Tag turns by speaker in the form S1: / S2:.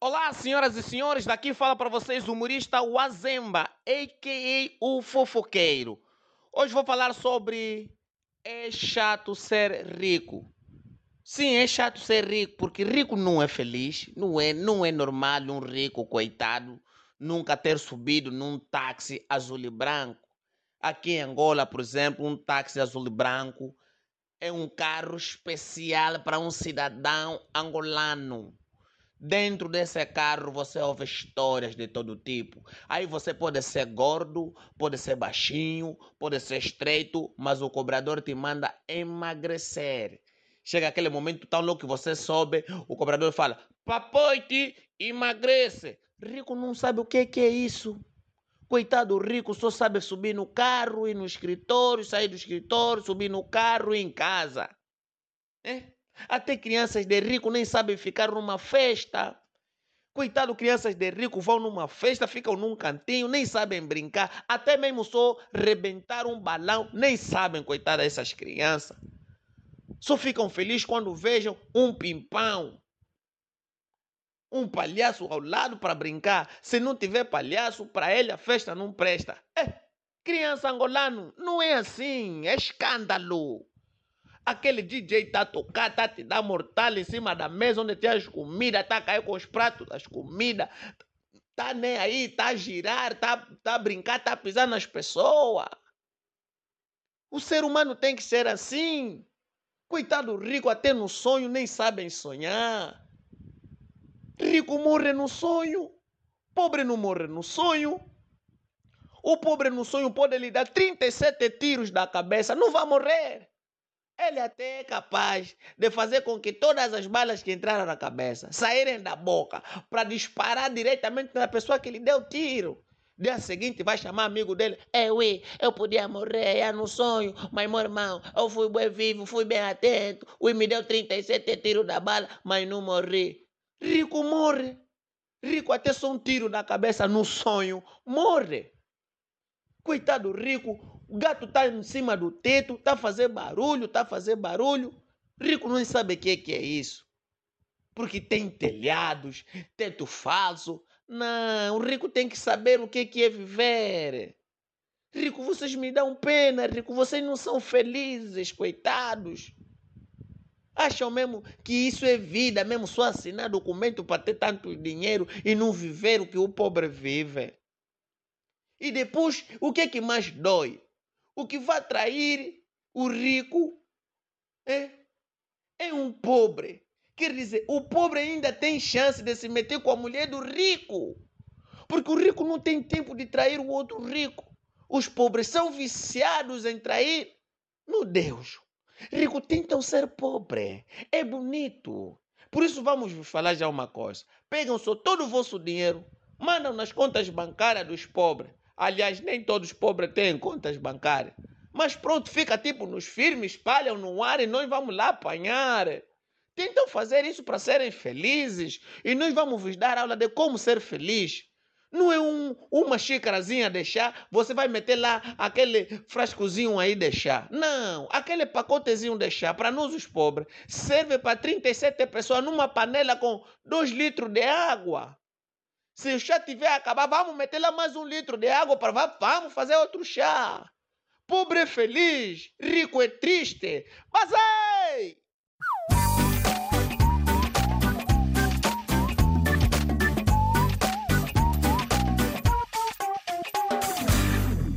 S1: Olá, senhoras e senhores, daqui fala para vocês o humorista Wazemba, a.k.a. o fofoqueiro. Hoje vou falar sobre é chato ser rico. Sim, é chato ser rico, porque rico não é feliz, não é, não é normal um rico coitado nunca ter subido num táxi azul e branco. Aqui em Angola, por exemplo, um táxi azul e branco é um carro especial para um cidadão angolano. Dentro desse carro você ouve histórias de todo tipo. Aí você pode ser gordo, pode ser baixinho, pode ser estreito, mas o cobrador te manda emagrecer. Chega aquele momento tão louco que você sobe, o cobrador fala: Papoite, emagrece. Rico não sabe o que, que é isso. Coitado rico só sabe subir no carro, ir no escritório, sair do escritório, subir no carro e em casa. É? Até crianças de rico nem sabem ficar numa festa. Coitado, crianças de rico vão numa festa, ficam num cantinho, nem sabem brincar, até mesmo só rebentar um balão, nem sabem, coitada, essas crianças. Só ficam felizes quando vejam um pimpão, um palhaço ao lado para brincar. Se não tiver palhaço, para ele a festa não presta. É, criança angolano, não é assim, é escândalo. Aquele DJ tá a tocar, tá a te dar mortal em cima da mesa onde tem as comidas, tá a cair com os pratos das comidas, tá nem aí, tá a girar, tá, tá a brincar, tá a pisar nas pessoas. O ser humano tem que ser assim. Coitado rico, até no sonho nem sabem sonhar. Rico morre no sonho, pobre não morre no sonho. O pobre no sonho pode lhe dar 37 tiros da cabeça, não vai morrer. Ele até é capaz de fazer com que todas as balas que entraram na cabeça saírem da boca para disparar diretamente na pessoa que lhe deu tiro. Dia seguinte vai chamar amigo dele. É, ui, eu podia morrer é no sonho, mas meu irmão, eu fui bem vivo, fui bem atento. Ui, me deu 37 tiros da bala, mas não morri. Rico morre. Rico até só um tiro na cabeça no sonho, morre. Coitado rico, o gato está em cima do teto, está fazer barulho, está fazer barulho. Rico não sabe o que, que é isso. Porque tem telhados, teto falso. Não, o rico tem que saber o que, que é viver. Rico, vocês me dão pena, Rico, vocês não são felizes, coitados. Acham mesmo que isso é vida, mesmo só assinar documento para ter tanto dinheiro e não viver o que o pobre vive. E depois, o que é que mais dói? O que vai trair o rico é, é um pobre. Quer dizer, o pobre ainda tem chance de se meter com a mulher do rico. Porque o rico não tem tempo de trair o outro rico. Os pobres são viciados em trair. Meu Deus. Rico tentam ser pobre. É bonito. Por isso vamos falar já uma coisa. Pegam só todo o vosso dinheiro, mandam nas contas bancárias dos pobres. Aliás, nem todos os pobres têm contas bancárias. Mas pronto, fica tipo nos firmes, espalham no ar e nós vamos lá apanhar. Tentam fazer isso para serem felizes e nós vamos vos dar aula de como ser feliz. Não é um, uma xícarazinha de chá, você vai meter lá aquele frascozinho aí de chá. Não, aquele pacotezinho de chá, para nós os pobres, serve para 37 pessoas numa panela com 2 litros de água. Se o chá tiver acabar, vamos meter lá mais um litro de água para vamos fazer outro chá. Pobre é feliz, rico é triste. Mas é